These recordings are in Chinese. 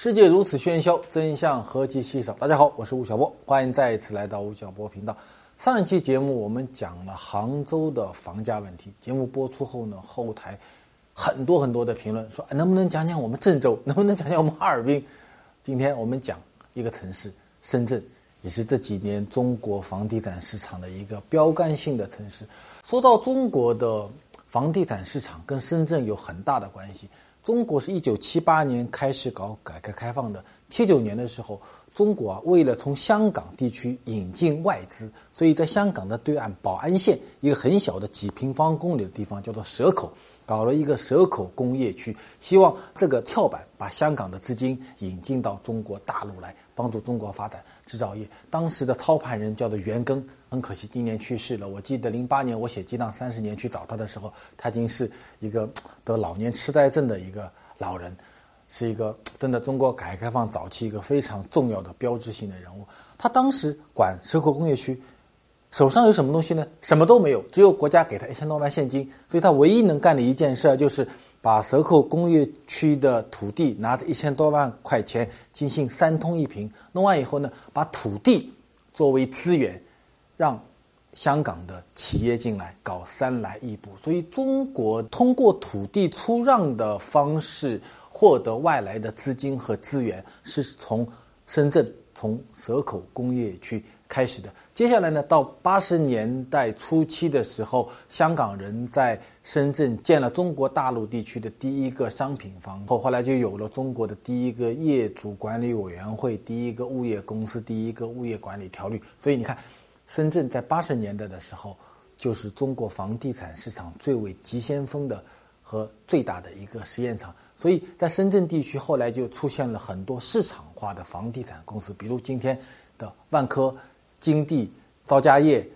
世界如此喧嚣，真相何其稀少。大家好，我是吴晓波，欢迎再一次来到吴晓波频道。上一期节目我们讲了杭州的房价问题，节目播出后呢，后台很多很多的评论说，能不能讲讲我们郑州，能不能讲讲我们哈尔滨？今天我们讲一个城市——深圳，也是这几年中国房地产市场的一个标杆性的城市。说到中国的房地产市场，跟深圳有很大的关系。中国是一九七八年开始搞改革开放的，七九年的时候，中国啊为了从香港地区引进外资，所以在香港的对岸宝安县一个很小的几平方公里的地方叫做蛇口，搞了一个蛇口工业区，希望这个跳板把香港的资金引进到中国大陆来，帮助中国发展制造业。当时的操盘人叫做袁庚，很可惜今年去世了。我记得零八年我写《激荡三十年》去找他的时候，他已经是一个得老年痴呆症的一个老人，是一个真的中国改革开放早期一个非常重要的标志性的人物。他当时管蛇口工业区，手上有什么东西呢？什么都没有，只有国家给他一千多万现金。所以他唯一能干的一件事就是把蛇口工业区的土地拿着一千多万块钱进行三通一平，弄完以后呢，把土地作为资源。让香港的企业进来搞三来一补，所以中国通过土地出让的方式获得外来的资金和资源，是从深圳从蛇口工业区开始的。接下来呢，到八十年代初期的时候，香港人在深圳建了中国大陆地区的第一个商品房，后后来就有了中国的第一个业主管理委员会、第一个物业公司、第一个物业管理条例。所以你看。深圳在八十年代的时候，就是中国房地产市场最为急先锋的和最大的一个实验场。所以在深圳地区，后来就出现了很多市场化的房地产公司，比如今天的万科、金地、招家业、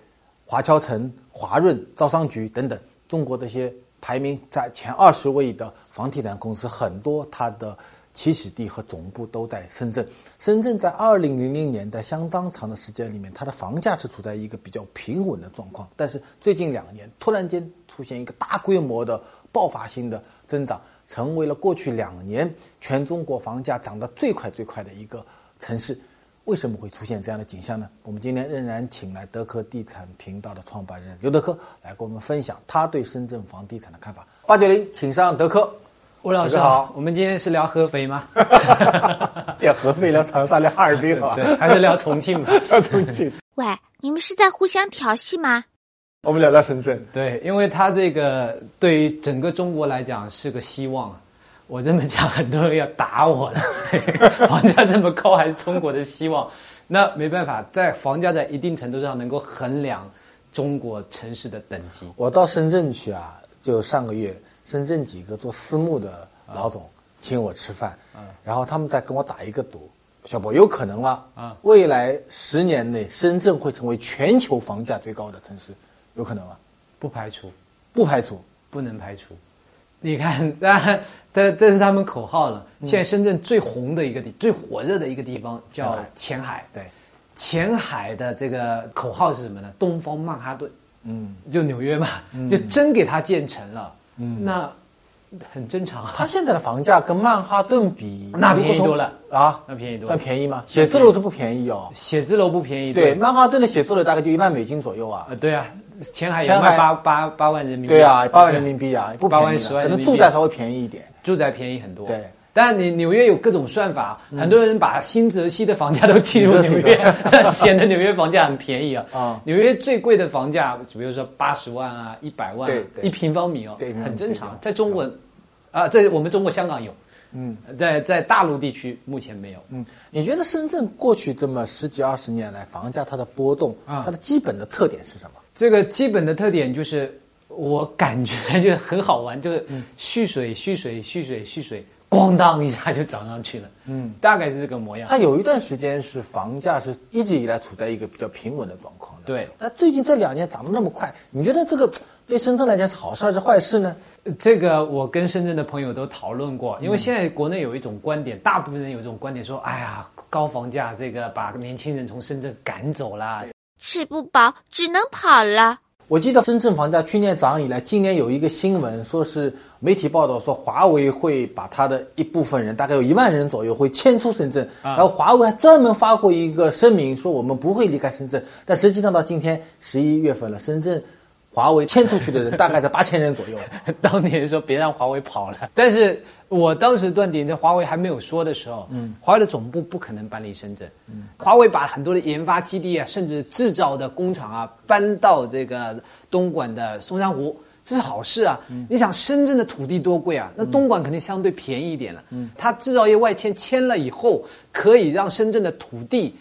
华侨城、华润、招商局等等。中国这些排名在前二十位的房地产公司，很多它的。起始地和总部都在深圳。深圳在二零零零年代相当长的时间里面，它的房价是处在一个比较平稳的状况。但是最近两年突然间出现一个大规模的爆发性的增长，成为了过去两年全中国房价涨得最快最快的一个城市。为什么会出现这样的景象呢？我们今天仍然请来德科地产频道的创办人刘德科来跟我们分享他对深圳房地产的看法。八九零，请上德科。吴老师好，我们今天是聊合肥吗？聊合肥，聊长沙，聊哈尔滨吧？对，还是聊重庆吧？聊重庆。喂，你们是在互相调戏吗？我们聊聊深圳。对，因为它这个对于整个中国来讲是个希望。我这么讲，很多人要打我了。房价这么高，还是中国的希望？那没办法，在房价在一定程度上能够衡量中国城市的等级。我到深圳去啊，就上个月。深圳几个做私募的老总请我吃饭，然后他们在跟我打一个赌，小波有可能吗？啊，未来十年内深圳会成为全球房价最高的城市，有可能吗？不排除，不排除，不能排除。你看，当然，这这是他们口号了。现在深圳最红的一个地、最火热的一个地方叫前海。对，前海的这个口号是什么呢？东方曼哈顿。嗯，就纽约嘛，就真给它建成了。嗯，那很正常。啊它现在的房价跟曼哈顿比，那便宜多了啊，那便宜多，算便宜吗？写字楼是不便宜哦，写字楼不便宜。对，曼哈顿的写字楼大概就一万美金左右啊。对啊，前海也卖八八八万人民币。对啊，八万人民币啊，不便宜。可能住宅稍微便宜一点，住宅便宜很多。对。但你纽约有各种算法，很多人把新泽西的房价都计入纽约，显得纽约房价很便宜啊。啊，纽约最贵的房价，比如说八十万啊，一百万一平方米哦，很正常。在中国，啊，在我们中国香港有，嗯，在在大陆地区目前没有。嗯，你觉得深圳过去这么十几二十年来房价它的波动啊，它的基本的特点是什么？这个基本的特点就是，我感觉就很好玩，就是蓄水蓄水蓄水蓄水。咣当一下就涨上去了，嗯，大概是这个模样。它有一段时间是房价是一直以来处在一个比较平稳的状况的，对。那最近这两年涨得那么快，你觉得这个对深圳来讲是好事还是坏事呢？这个我跟深圳的朋友都讨论过，因为现在国内有一种观点，大部分人有一种观点说，哎呀，高房价这个把年轻人从深圳赶走了，吃不饱只能跑了。我记得深圳房价去年涨以来，今年有一个新闻，说是媒体报道说华为会把它的一部分人，大概有一万人左右会迁出深圳，然后华为还专门发过一个声明说我们不会离开深圳，但实际上到今天十一月份了，深圳。华为迁出去的人大概在八千人左右。当年说别让华为跑了，但是我当时断定，在华为还没有说的时候，嗯，华为的总部不可能搬离深圳。嗯，华为把很多的研发基地啊，甚至制造的工厂啊，搬到这个东莞的松山湖，这是好事啊。你想深圳的土地多贵啊，那东莞肯定相对便宜一点了。嗯，它制造业外迁迁了以后，可以让深圳的土地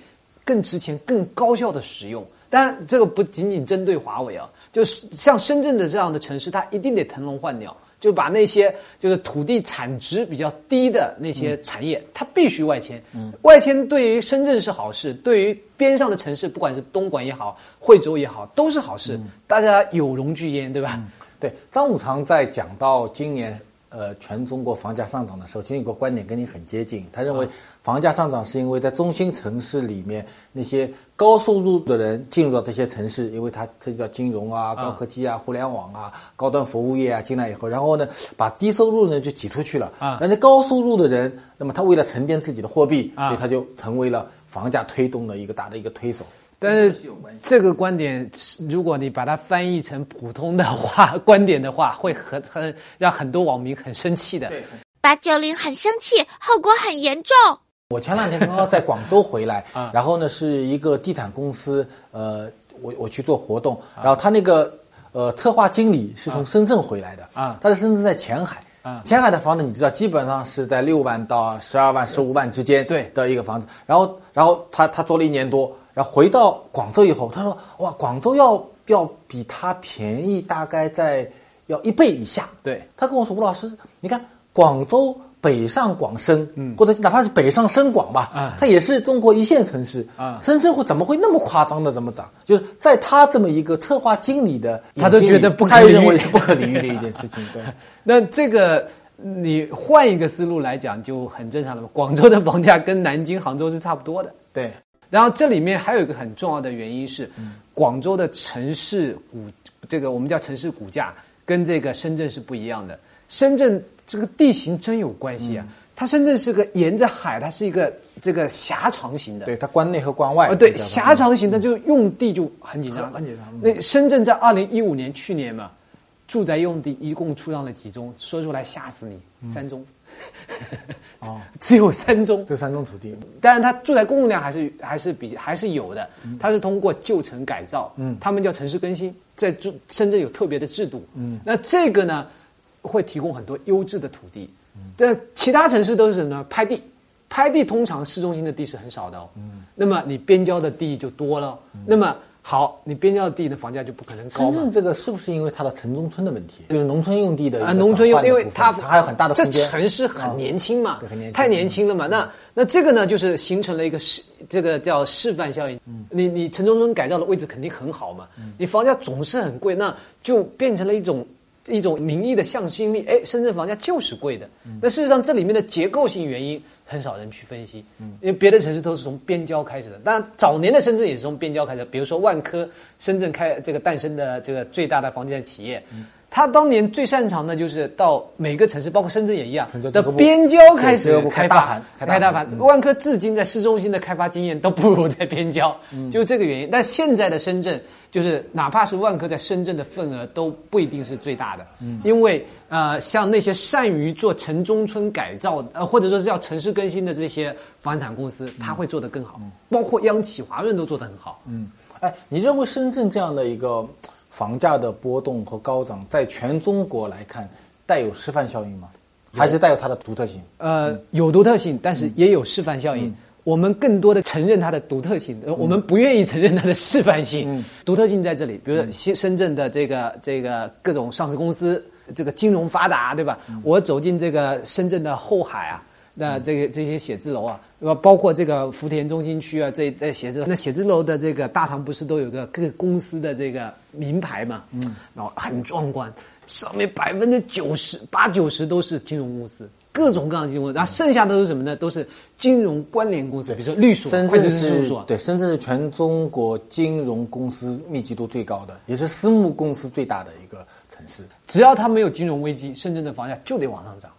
更值钱、更高效的使用。当然，这个不仅仅针对华为啊。就是像深圳的这样的城市，它一定得腾笼换鸟，就把那些就是土地产值比较低的那些产业，它必须外迁。嗯外迁对于深圳是好事，对于边上的城市，不管是东莞也好，惠州也好，都是好事。大家有容聚焉，对吧？对，张五常在讲到今年。呃，全中国房价上涨的时候，其实有个观点跟你很接近。他认为房价上涨是因为在中心城市里面那些高收入的人进入到这些城市，因为它涉及到金融啊、高科技啊、互联网啊、高端服务业啊进来以后，然后呢，把低收入呢就挤出去了。啊，那高收入的人，那么他为了沉淀自己的货币，所以他就成为了房价推动的一个大的一个推手。但是这个观点，如果你把它翻译成普通的话，观点的话，会很很让很多网民很生气的。对八九零很生气，后果很严重。我前两天刚刚在广州回来，然后呢是一个地产公司，呃，我我去做活动，然后他那个呃策划经理是从深圳回来的，啊，他的深圳在前海，啊，前海的房子你知道基本上是在六万到十二万、十五万之间，对。的一个房子，然后然后他他做了一年多。然后回到广州以后，他说：“哇，广州要要比它便宜，大概在要一倍以下。”对，他跟我说：“吴老师，你看广州北上广深，嗯，或者哪怕是北上深广吧，啊，它也是中国一线城市啊。深圳会怎么会那么夸张的这么涨？就是在他这么一个策划经理的，他都觉得不可，他认为是不可理喻的一件事情。对，那这个你换一个思路来讲就很正常了嘛。广州的房价跟南京、杭州是差不多的。对。然后这里面还有一个很重要的原因是，广州的城市股，这个我们叫城市股价，跟这个深圳是不一样的。深圳这个地形真有关系啊，它深圳是个沿着海，它是一个这个狭长型的。对，它关内和关外。啊，对，狭长型的就用地就很紧张。很紧张。那深圳在二零一五年去年嘛，住宅用地一共出让了几宗？说出来吓死你，三宗。哦，只有三宗，这三宗土地，当然它住宅供应量还是还是比还是有的，它是通过旧城改造，嗯，他们叫城市更新，在住深圳有特别的制度，嗯，那这个呢会提供很多优质的土地，但其他城市都是什么呢？拍地，拍地通常市中心的地是很少的哦，嗯，那么你边郊的地就多了，那么。好，你边郊地的房价就不可能高深圳这个是不是因为它的城中村的问题？就是农村用地的啊，农村用，因为它它还有很大的空间。这城市很年轻嘛，太年轻了嘛。那那这个呢，就是形成了一个示，这个叫示范效应。你你城中村改造的位置肯定很好嘛，你房价总是很贵，那就变成了一种一种民意的向心力。哎，深圳房价就是贵的。那事实上这里面的结构性原因。很少人去分析，嗯因为别的城市都是从边郊开始的。当然，早年的深圳也是从边郊开始，比如说万科，深圳开这个诞生的这个最大的房地产企业。他当年最擅长的就是到每个城市，包括深圳也一样，的边郊开始开发，开大盘。万科至今在市中心的开发经验都不如在边郊，就这个原因。但现在的深圳，就是哪怕是万科在深圳的份额都不一定是最大的，因为呃，像那些善于做城中村改造，呃，或者说是叫城市更新的这些房产公司，他会做得更好。包括央企、华润都做得很好。嗯，哎，你认为深圳这样的一个？房价的波动和高涨，在全中国来看，带有示范效应吗？还是带有它的独特性？呃，有独特性，但是也有示范效应。我们更多的承认它的独特性，我们不愿意承认它的示范性。独特性在这里，比如说深深圳的这个这个各种上市公司，这个金融发达，对吧？我走进这个深圳的后海啊。那这个这些写字楼啊，对吧？包括这个福田中心区啊，这这写字楼，那写字楼的这个大堂不是都有个各个公司的这个名牌嘛？嗯，然后很壮观，上面百分之九十八九十都是金融公司，各种各样的金融，然后剩下的都是什么呢？都是金融关联公司，比如说律所、深圳是对，深圳是全中国金融公司密集度最高的，也是私募公司最大的一个城市。只要它没有金融危机，深圳的房价就得往上涨，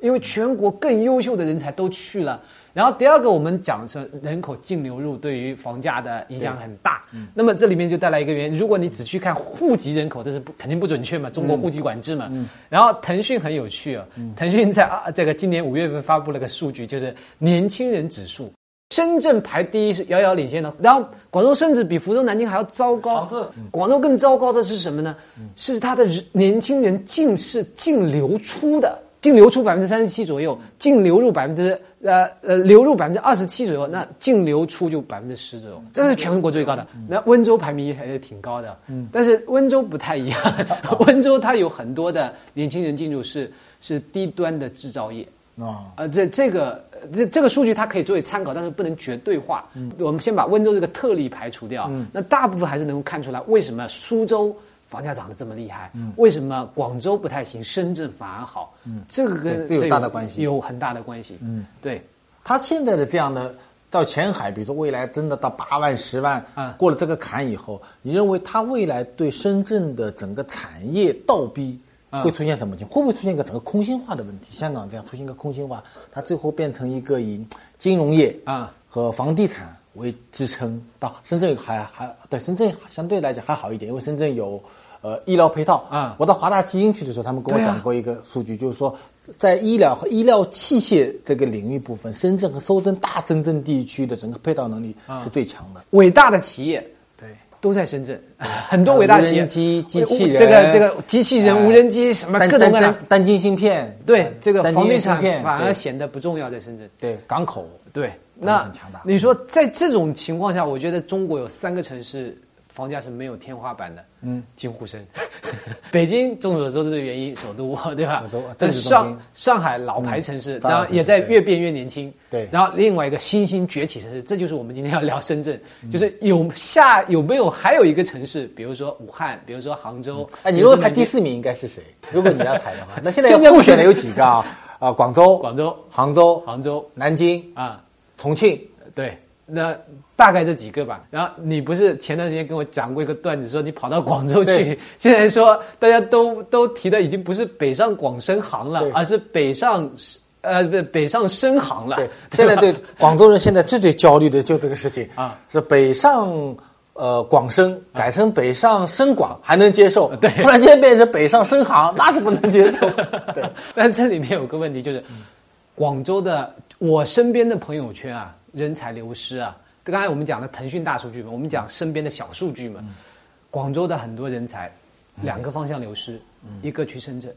因为全国更优秀的人才都去了。然后第二个，我们讲是人口净流入对于房价的影响很大。那么这里面就带来一个原因，如果你只去看户籍人口，这是不肯定不准确嘛？中国户籍管制嘛。然后腾讯很有趣啊，腾讯在啊这个今年五月份发布了个数据，就是年轻人指数，深圳排第一是遥遥领先的。然后广州甚至比福州、南京还要糟糕。广州更糟糕的是什么呢？是它的年轻人净是净流出的。净流出百分之三十七左右，净流入百分之呃呃流入百分之二十七左右，那净流出就百分之十左右，这是全国最高的。那温州排名还是挺高的，嗯，但是温州不太一样，温州它有很多的年轻人进入是是低端的制造业。啊，呃这这个这这个数据它可以作为参考，但是不能绝对化。嗯，我们先把温州这个特例排除掉，嗯，那大部分还是能够看出来为什么苏州。房价涨得这么厉害，为什么广州不太行，深圳反而好？嗯，这个跟有大的关系，有很大的关系。嗯，对，他现在的这样的到前海，比如说未来真的到八万、十万，啊，过了这个坎以后，你认为它未来对深圳的整个产业倒逼会出现什么情况？会不会出现一个整个空心化的问题？香港这样出现一个空心化，它最后变成一个以金融业啊和房地产为支撑。到深圳还还对深圳相对来讲还好一点，因为深圳有。呃，医疗配套啊！我到华大基因去的时候，他们跟我讲过一个数据，就是说，在医疗和医疗器械这个领域部分，深圳和苏州大深圳地区的整个配套能力是最强的。伟大的企业，对，都在深圳，很多伟大企业，机机器人，这个这个机器人、无人机什么各种各样。单晶芯片，对，这个房地产反而显得不重要，在深圳。对，港口，对，那很强大。你说在这种情况下，我觉得中国有三个城市。房价是没有天花板的，嗯，京沪深，北京众所周知的原因，首都 对吧？都上上海老牌城市，然后也在越变越年轻。对，然后另外一个新兴崛起城市，这就是我们今天要聊深圳，就是有下有没有还有一个城市，比如说武汉，比如说杭州。哎，你如果排第四名应该是谁？如果你要排的话，那现在候选的有几个啊？啊，广州、广州、杭州、杭州、南京啊，重庆。对，那。大概这几个吧。然后你不是前段时间跟我讲过一个段子，说你跑到广州去，现在说大家都都提的已经不是北上广深杭了，而是北上呃不北上深杭了。对，现在对广州人现在最最焦虑的就这个事情啊，是北上呃广深改成北上深广还能接受，对，突然间变成北上深杭那是不能接受。对，但这里面有个问题就是，广州的我身边的朋友圈啊，人才流失啊。刚才我们讲的腾讯大数据嘛，我们讲身边的小数据嘛。广州的很多人才，两个方向流失，一个去深圳，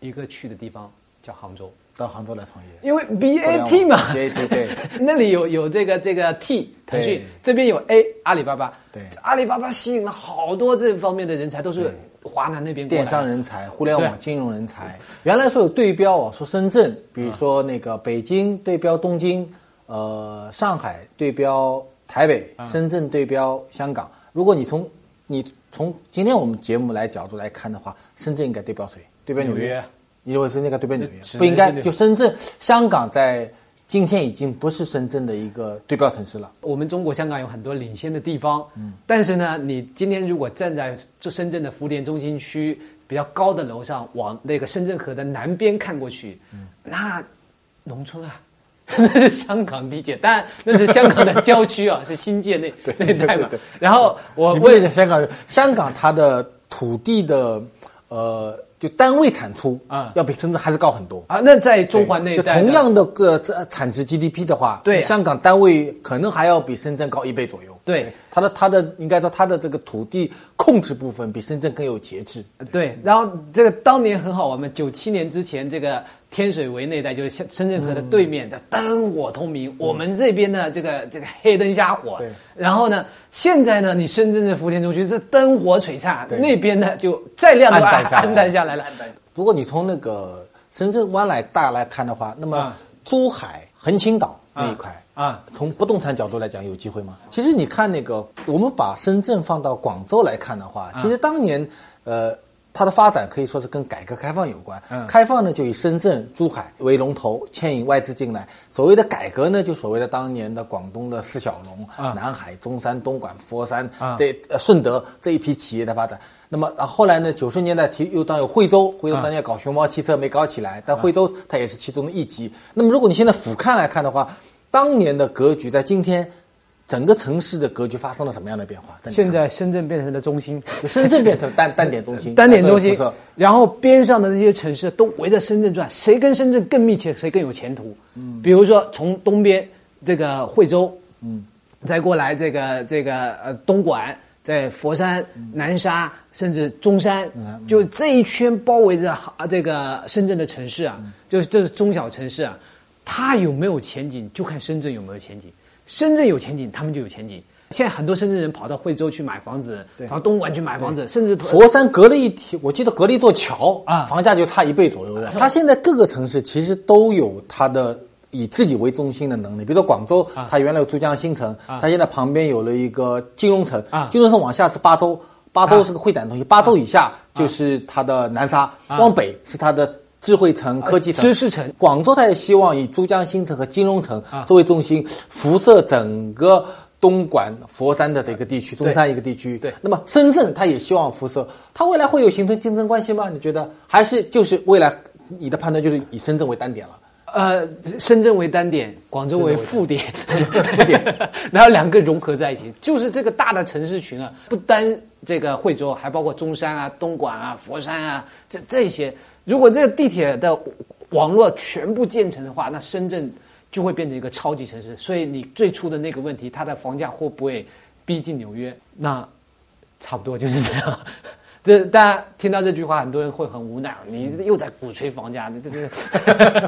一个去的地方叫杭州，到杭州来创业。因为 BAT 嘛。对对对，那里有有这个这个 T 腾讯，这边有 A 阿里巴巴，对，阿里巴巴吸引了好多这方面的人才，都是华南那边电商人才、互联网金融人才。原来说有对标哦，说深圳，比如说那个北京对标东京。呃，上海对标台北，深圳对标香港。如果你从你从今天我们节目来角度来看的话，深圳应该对标谁？对标纽约？你认为是那个对标纽约？不应该，就深圳、香港在今天已经不是深圳的一个对标城市了。我们中国香港有很多领先的地方，嗯，但是呢，你今天如果站在这深圳的福田中心区比较高的楼上，往那个深圳河的南边看过去，嗯，那农村啊。那 是香港地界，当然那是香港的郊区啊，是新界那那带嘛。然后我问一下香港，香港它的土地的呃，就单位产出啊，要比深圳还是高很多啊。那在中环那带，同样的个产值 GDP 的话，对香港单位可能还要比深圳高一倍左右。对，它的它的应该说它的这个土地控制部分比深圳更有节制。对，然后这个当年很好玩嘛，九七年之前这个。天水围那带就是深深圳河的对面的灯火通明，我们这边呢这个这个黑灯瞎火。对。然后呢，现在呢，你深圳的福田中区是灯火璀璨，那边呢就再亮都暗暗淡下来了。如果你从那个深圳湾来大来看的话，那么珠海横琴岛那一块啊，从不动产角度来讲有机会吗？其实你看那个，我们把深圳放到广州来看的话，其实当年呃。它的发展可以说是跟改革开放有关。开放呢，就以深圳、珠海为龙头，牵引外资进来；所谓的改革呢，就所谓的当年的广东的四小龙，南海、中山、东莞、佛山，这顺德这一批企业的发展。那么后来呢，九十年代提又当有惠州，惠州当年搞熊猫汽车没搞起来，但惠州它也是其中的一级。那么如果你现在俯瞰来看的话，当年的格局在今天。整个城市的格局发生了什么样的变化？现在深圳变成了中心，深圳变成单单点中心，单点中心。然后边上的那些城市都围着深圳转，谁跟深圳更密切，谁更有前途？嗯，比如说从东边这个惠州，嗯，再过来这个这个呃东莞，在佛山、南沙，甚至中山，就这一圈包围着这个深圳的城市啊，就是这是中小城市啊，它有没有前景，就看深圳有没有前景。深圳有前景，他们就有前景。现在很多深圳人跑到惠州去买房子，跑东莞去买房子，甚至佛山隔了一条，我记得隔了一座桥啊，房价就差一倍左右了。它现在各个城市其实都有它的以自己为中心的能力。比如说广州，它原来有珠江新城，它现在旁边有了一个金融城，金融城往下是八州，八州是个会展中心，八州以下就是它的南沙，往北是它的。智慧城、科技城、知识城，广州它也希望以珠江新城和金融城作为中心，辐射整个东莞、佛山的这个地区，中山一个地区。对，那么深圳它也希望辐射，它未来会有形成竞争关系吗？你觉得？还是就是未来你的判断就是以深圳为单点了？呃，深圳为单点，广州为副点，副点，然后两个融合在一起，就是这个大的城市群啊，不单这个惠州，还包括中山啊、东莞啊、佛山啊，这这些。如果这个地铁的网络全部建成的话，那深圳就会变成一个超级城市。所以你最初的那个问题，它的房价会不会逼近纽约？那差不多就是这样。这大家听到这句话，很多人会很无奈。你又在鼓吹房价，你这是。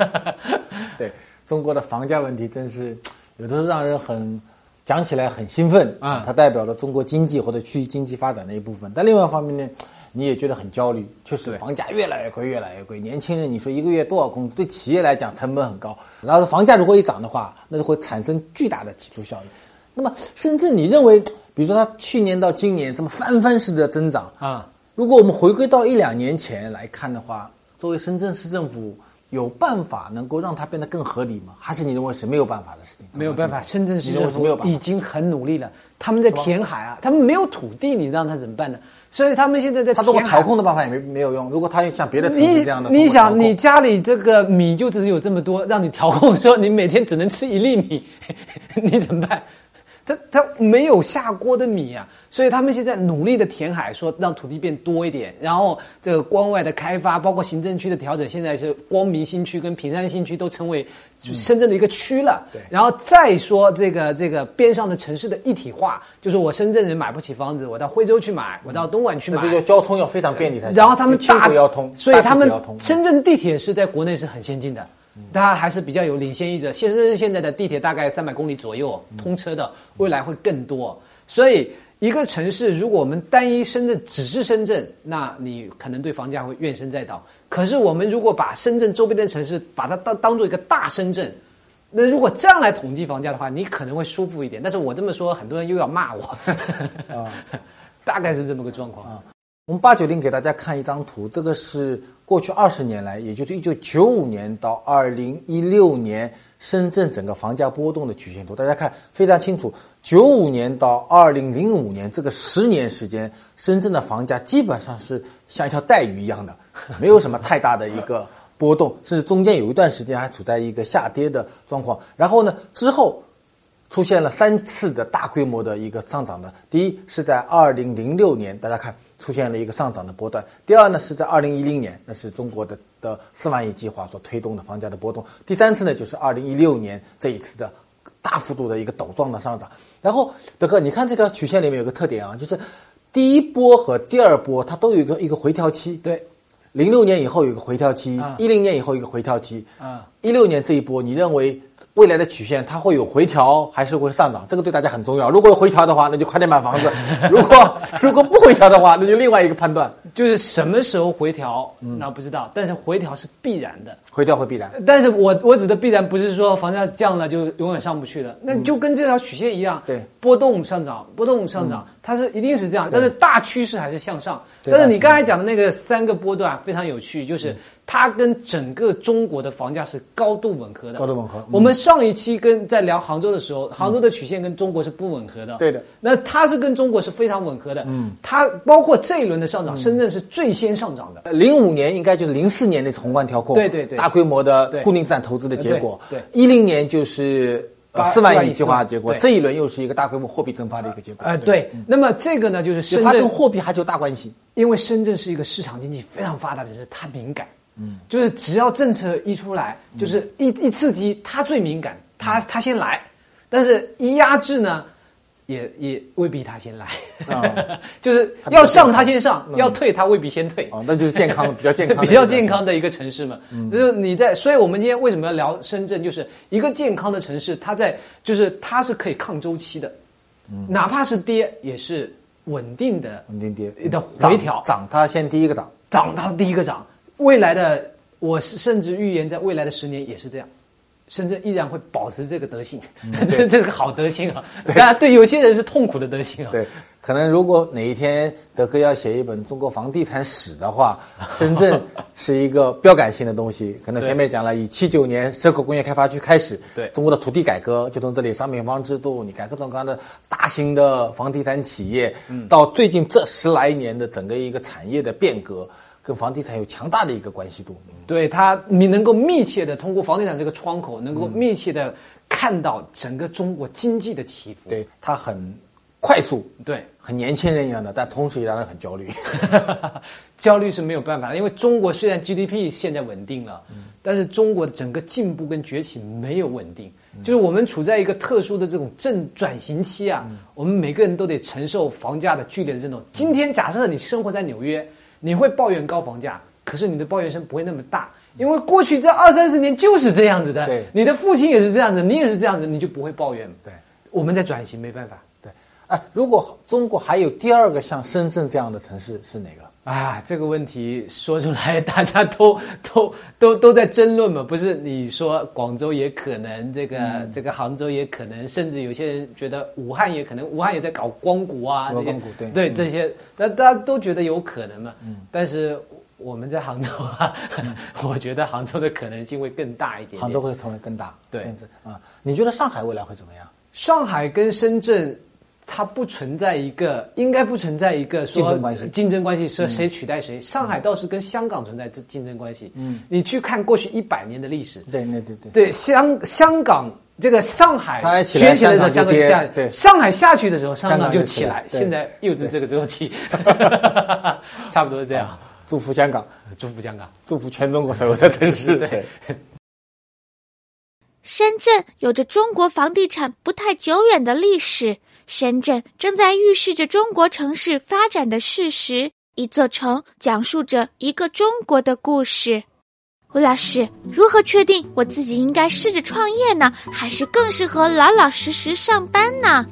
对中国的房价问题，真是有的时候让人很讲起来很兴奋啊！它代表了中国经济或者区域经济发展的一部分。但另外一方面呢？你也觉得很焦虑，确实房价越来越贵，越来越贵。年轻人，你说一个月多少工资？对企业来讲，成本很高。然后房价如果一涨的话，那就会产生巨大的挤出效应。那么，深圳，你认为，比如说它去年到今年这么翻番式的增长啊，如果我们回归到一两年前来看的话，作为深圳市政府，有办法能够让它变得更合理吗？还是你认为是没有办法的事情？没有办法，深圳市政府已经很努力了。他们在填海啊，他们没有土地，你让他怎么办呢？所以他们现在在他通过调控的办法也没没有用。如果他像别的城市这样的，你想你家里这个米就只有这么多，让你调控，说你每天只能吃一粒米，你怎么办？他他没有下锅的米啊，所以他们现在努力的填海，说让土地变多一点，然后这个关外的开发，包括行政区的调整，现在是光明新区跟平山新区都成为深圳的一个区了。对，然后再说这个这个边上的城市的一体化，就是我深圳人买不起房子，我到惠州去买，我到东莞去买，这就交通要非常便利才行。然后他们大所以他们深圳地铁是在国内是很先进的。它还是比较有领先意者。现在现在的地铁大概三百公里左右通车的，未来会更多。所以一个城市，如果我们单一深圳只是深圳，那你可能对房价会怨声载道。可是我们如果把深圳周边的城市把它当当做一个大深圳，那如果这样来统计房价的话，你可能会舒服一点。但是我这么说，很多人又要骂我。啊，大概是这么个状况啊。我们八九零给大家看一张图，这个是过去二十年来，也就是一九九五年到二零一六年深圳整个房价波动的曲线图。大家看非常清楚，九五年到二零零五年这个十年时间，深圳的房价基本上是像一条带鱼一样的，没有什么太大的一个波动，甚至中间有一段时间还处在一个下跌的状况。然后呢，之后出现了三次的大规模的一个上涨的。第一是在二零零六年，大家看。出现了一个上涨的波段。第二呢，是在二零一零年，那是中国的的四万亿计划所推动的房价的波动。第三次呢，就是二零一六年这一次的大幅度的一个陡状的上涨。然后，德哥，你看这条曲线里面有个特点啊，就是第一波和第二波它都有一个一个回调期。对，零六年以后有一个回调期，一零年以后一个回调期，啊，一六年这一波，你认为未来的曲线它会有回调还是会上涨？这个对大家很重要。如果有回调的话，那就快点买房子；如果如果不回调的话，那就另外一个判断，就是什么时候回调，那不知道。但是回调是必然的，回调会必然。但是我我指的必然不是说房价降了就永远上不去了，那就跟这条曲线一样，对，波动上涨，波动上涨，它是一定是这样。但是大趋势还是向上。但是你刚才讲的那个三个波段非常有趣，就是。它跟整个中国的房价是高度吻合的。高度吻合。我们上一期跟在聊杭州的时候，杭州的曲线跟中国是不吻合的。对的。那它是跟中国是非常吻合的。嗯。它包括这一轮的上涨，深圳是最先上涨的。零五年应该就是零四年那次宏观调控。对对对。大规模的固定资产投资的结果。对。一零年就是四万亿计划的结果，这一轮又是一个大规模货币增发的一个结果。哎，对。那么这个呢，就是深圳。它跟货币还有大关系，因为深圳是一个市场经济非常发达的城市，它敏感。嗯，就是只要政策一出来，就是一一刺激，他最敏感，他他先来，但是一压制呢，也也未必他先来，就是要上他先上，要退他未必先退。哦，那就是健康 比较健康比较健康的一个城市嘛。嗯。就是你在，所以我们今天为什么要聊深圳？就是一个健康的城市，它在就是它是可以抗周期的，嗯。哪怕是跌也是稳定的，稳定跌。的回调，涨它先第一个涨，涨它第一个涨。未来的，我甚至预言，在未来的十年也是这样，深圳依然会保持这个德性，这这个好德性啊！当然，对有些人是痛苦的德性啊。对，可能如果哪一天德哥要写一本中国房地产史的话，深圳是一个标杆性的东西。可能前面讲了，以七九年蛇口工业开发区开始，对中国的土地改革就从这里商品房制度，你看各种各样的大型的房地产企业，到最近这十来年的整个一个产业的变革。跟房地产有强大的一个关系度，对它你能够密切的通过房地产这个窗口，能够密切的看到整个中国经济的起伏。对它很快速，对，很年轻人一样的，但同时也让人很焦虑。焦虑是没有办法的，因为中国虽然 GDP 现在稳定了，但是中国的整个进步跟崛起没有稳定，就是我们处在一个特殊的这种正转型期啊，我们每个人都得承受房价的剧烈的震动。今天假设你生活在纽约。你会抱怨高房价，可是你的抱怨声不会那么大，因为过去这二三十年就是这样子的。对，你的父亲也是这样子，你也是这样子，你就不会抱怨。对，我们在转型，没办法。对，哎，如果中国还有第二个像深圳这样的城市是哪个？啊，这个问题说出来，大家都都都都在争论嘛。不是你说广州也可能，这个这个杭州也可能，甚至有些人觉得武汉也可能，武汉也在搞光谷啊，这些对对这些，那大家都觉得有可能嘛。嗯，但是我们在杭州啊，我觉得杭州的可能性会更大一点。杭州会成为更大，对啊。你觉得上海未来会怎么样？上海跟深圳。它不存在一个，应该不存在一个说竞争关系，竞争关系说谁取代谁。上海倒是跟香港存在这竞争关系。嗯，你去看过去一百年的历史，对对对对，对香香港这个上海崛起来的时候，香港就下；对上海下去的时候，香港就起来。现在又是这个周期，差不多是这样。祝福香港，祝福香港，祝福全中国所有的城市。对。深圳有着中国房地产不太久远的历史。深圳正在预示着中国城市发展的事实，一座城讲述着一个中国的故事。吴老师，如何确定我自己应该试着创业呢，还是更适合老老实实上班呢？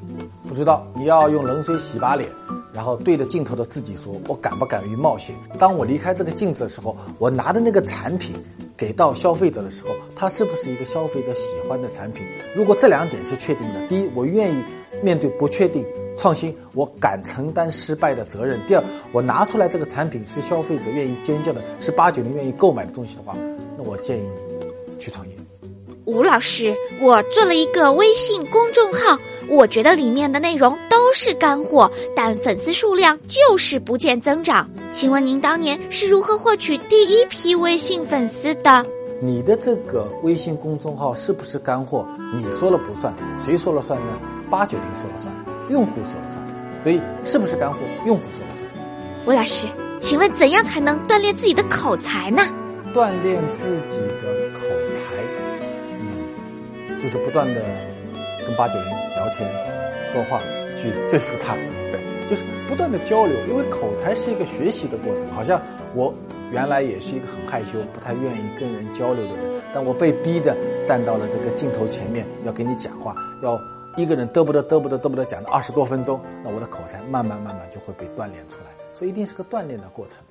不知道，你要用冷水洗把脸，然后对着镜头的自己说：“我敢不敢于冒险？当我离开这个镜子的时候，我拿的那个产品给到消费者的时候，它是不是一个消费者喜欢的产品？如果这两点是确定的，第一，我愿意。”面对不确定、创新，我敢承担失败的责任。第二，我拿出来这个产品是消费者愿意尖叫的，是八九零愿意购买的东西的话，那我建议你去创业。吴老师，我做了一个微信公众号，我觉得里面的内容都是干货，但粉丝数量就是不见增长。请问您当年是如何获取第一批微信粉丝的？你的这个微信公众号是不是干货？你说了不算，谁说了算呢？八九零说了算，用户说了算，所以是不是干货，用户说了算。吴老师，请问怎样才能锻炼自己的口才呢？锻炼自己的口才，嗯，就是不断的跟八九零聊天、说话，去说服他，对，就是不断的交流，因为口才是一个学习的过程。好像我原来也是一个很害羞、不太愿意跟人交流的人，但我被逼的站到了这个镜头前面，要跟你讲话，要一个人嘚不得嘚不得嘚不得讲了二十多分钟，那我的口才慢慢慢慢就会被锻炼出来。所以一定是个锻炼的过程。